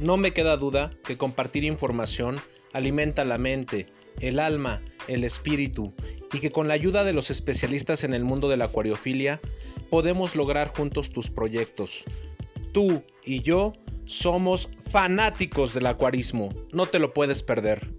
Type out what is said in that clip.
No me queda duda que compartir información alimenta la mente, el alma, el espíritu y que con la ayuda de los especialistas en el mundo de la acuariofilia podemos lograr juntos tus proyectos. Tú y yo somos fanáticos del acuarismo, no te lo puedes perder.